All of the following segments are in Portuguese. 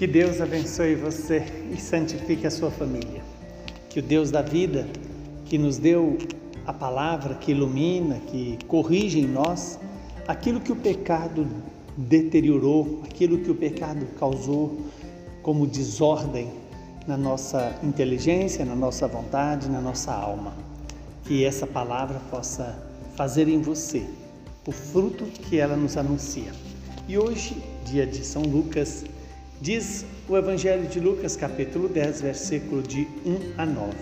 Que Deus abençoe você e santifique a sua família. Que o Deus da vida, que nos deu a palavra que ilumina, que corrige em nós aquilo que o pecado deteriorou, aquilo que o pecado causou como desordem na nossa inteligência, na nossa vontade, na nossa alma. Que essa palavra possa fazer em você o fruto que ela nos anuncia. E hoje, dia de São Lucas, diz o Evangelho de Lucas, capítulo 10, versículo de 1 a 9.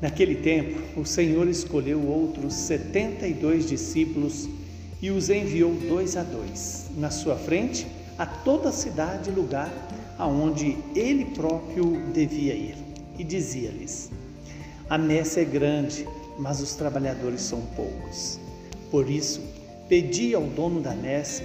Naquele tempo, o Senhor escolheu outros setenta e dois discípulos e os enviou dois a dois, na sua frente, a toda a cidade e lugar aonde ele próprio devia ir. E dizia-lhes: A messe é grande, mas os trabalhadores são poucos. Por isso, pedi ao dono da messe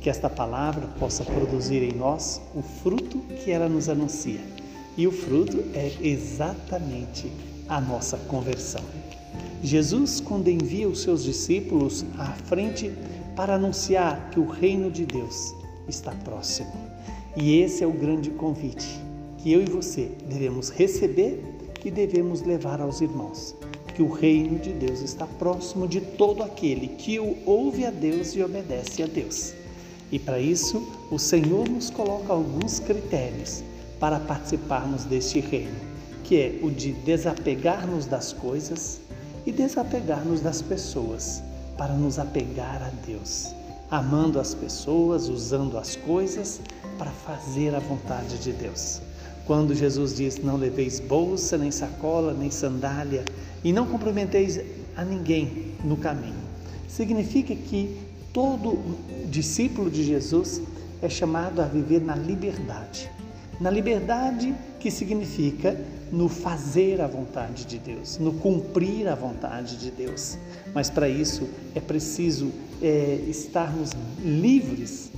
Que esta palavra possa produzir em nós o fruto que ela nos anuncia. E o fruto é exatamente a nossa conversão. Jesus, quando envia os seus discípulos à frente para anunciar que o reino de Deus está próximo. E esse é o grande convite que eu e você devemos receber e devemos levar aos irmãos. Que o reino de Deus está próximo de todo aquele que ouve a Deus e obedece a Deus. E para isso, o Senhor nos coloca alguns critérios para participarmos deste reino, que é o de desapegar-nos das coisas e desapegar-nos das pessoas, para nos apegar a Deus, amando as pessoas, usando as coisas para fazer a vontade de Deus. Quando Jesus diz: Não leveis bolsa, nem sacola, nem sandália, e não cumprimenteis a ninguém no caminho, significa que todo discípulo de Jesus é chamado a viver na liberdade. Na liberdade que significa no fazer a vontade de Deus, no cumprir a vontade de Deus. Mas para isso é preciso é, estarmos livres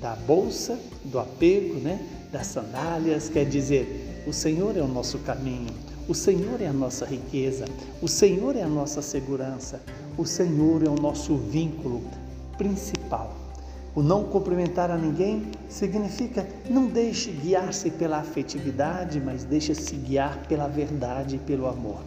da bolsa, do apego, né? das sandálias, quer dizer, o Senhor é o nosso caminho, o Senhor é a nossa riqueza, o Senhor é a nossa segurança, o Senhor é o nosso vínculo principal. O não cumprimentar a ninguém significa não deixe guiar-se pela afetividade, mas deixe-se guiar pela verdade e pelo amor.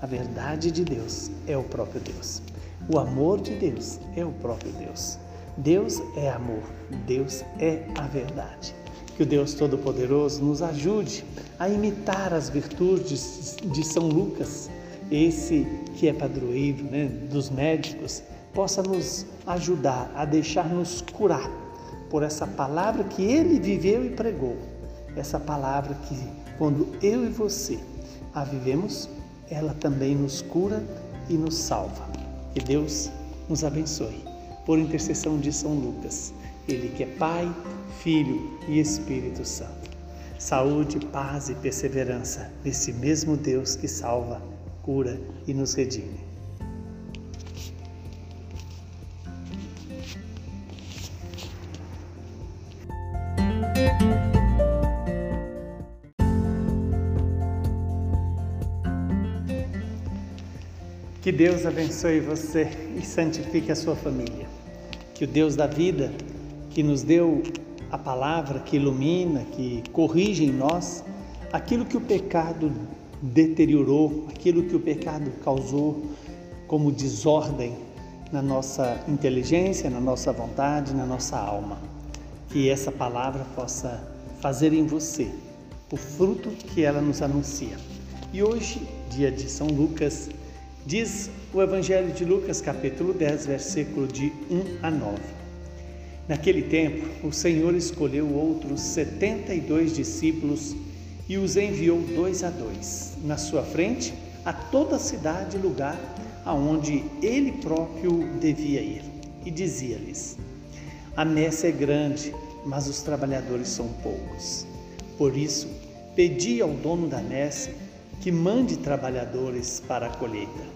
A verdade de Deus é o próprio Deus. O amor de Deus é o próprio Deus. Deus é amor, Deus é a verdade. Que o Deus Todo-Poderoso nos ajude a imitar as virtudes de São Lucas, esse que é padroeiro né, dos médicos, possa nos ajudar a deixar-nos curar por essa palavra que ele viveu e pregou. Essa palavra que, quando eu e você a vivemos, ela também nos cura e nos salva. Que Deus nos abençoe. Por intercessão de São Lucas, ele que é Pai, Filho e Espírito Santo. Saúde, paz e perseverança nesse mesmo Deus que salva, cura e nos redime. Que Deus abençoe você e santifique a sua família. Que o Deus da vida, que nos deu a palavra que ilumina, que corrige em nós aquilo que o pecado deteriorou, aquilo que o pecado causou como desordem na nossa inteligência, na nossa vontade, na nossa alma. Que essa palavra possa fazer em você o fruto que ela nos anuncia. E hoje, dia de São Lucas, diz o Evangelho de Lucas, capítulo 10, versículo de 1 a 9. Naquele tempo, o Senhor escolheu outros setenta e dois discípulos e os enviou dois a dois, na sua frente, a toda a cidade e lugar aonde ele próprio devia ir. E dizia-lhes: A messe é grande, mas os trabalhadores são poucos. Por isso, pedi ao dono da messe que mande trabalhadores para a colheita.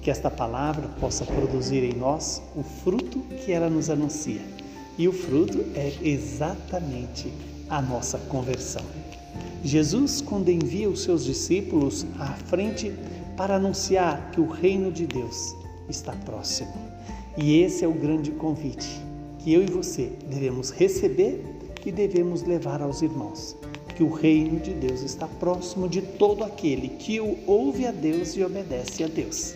Que esta palavra possa produzir em nós o fruto que ela nos anuncia. E o fruto é exatamente a nossa conversão. Jesus, quando envia os seus discípulos à frente para anunciar que o reino de Deus está próximo. E esse é o grande convite que eu e você devemos receber e devemos levar aos irmãos. Que o reino de Deus está próximo de todo aquele que ouve a Deus e obedece a Deus.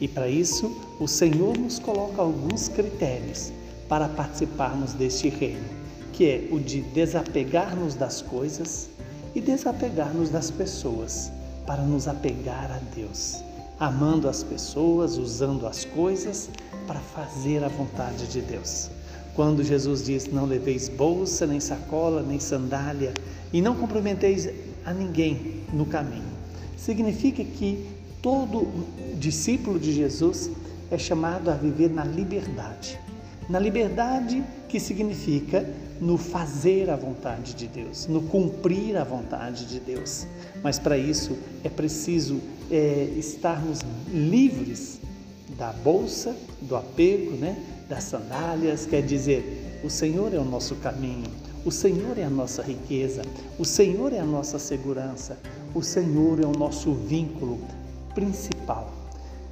E para isso, o Senhor nos coloca alguns critérios para participarmos deste reino, que é o de desapegar-nos das coisas, e desapegar-nos das pessoas para nos apegar a Deus, amando as pessoas, usando as coisas para fazer a vontade de Deus. Quando Jesus diz: Não leveis bolsa, nem sacola, nem sandália, e não cumprimenteis a ninguém no caminho, significa que todo discípulo de Jesus é chamado a viver na liberdade. Na liberdade que significa no fazer a vontade de Deus, no cumprir a vontade de Deus. Mas para isso é preciso é, estarmos livres da bolsa, do apego, né? das sandálias, quer dizer, o Senhor é o nosso caminho, o Senhor é a nossa riqueza, o Senhor é a nossa segurança, o Senhor é o nosso vínculo principal.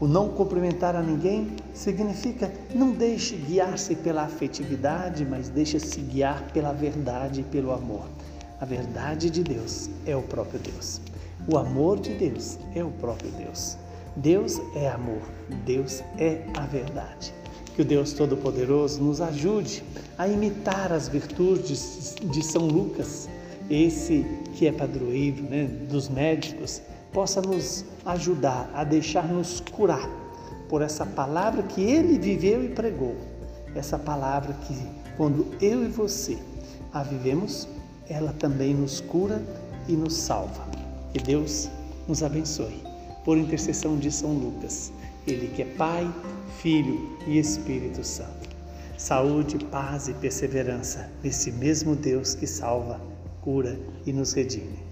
O não cumprimentar a ninguém significa não deixe guiar-se pela afetividade, mas deixe-se guiar pela verdade e pelo amor. A verdade de Deus é o próprio Deus. O amor de Deus é o próprio Deus. Deus é amor, Deus é a verdade. Que o Deus Todo-Poderoso nos ajude a imitar as virtudes de São Lucas, esse que é padroeiro né, dos médicos possa nos ajudar a deixar-nos curar por essa palavra que ele viveu e pregou. Essa palavra que, quando eu e você a vivemos, ela também nos cura e nos salva. Que Deus nos abençoe. Por intercessão de São Lucas, ele que é Pai, Filho e Espírito Santo. Saúde, paz e perseverança nesse mesmo Deus que salva, cura e nos redime.